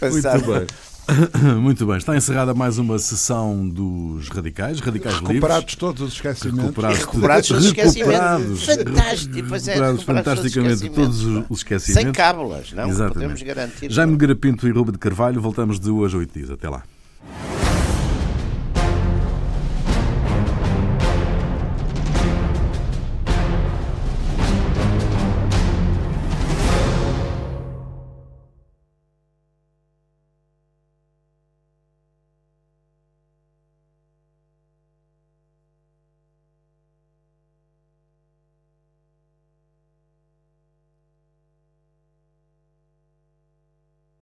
Muito bem. (coughs) Muito bem, está encerrada mais uma sessão dos radicais, radicais recuperados livres. todos os esquecimentos. Recuperados, recuperados todos os esquecimentos. Fantástico, pois é, recuperados fantasticamente todos os esquecimentos. Sem cábulas, não? Exatamente. Podemos garantir. Jaime Garapinto e Ruben de Carvalho, voltamos de hoje a oito dias. Até lá.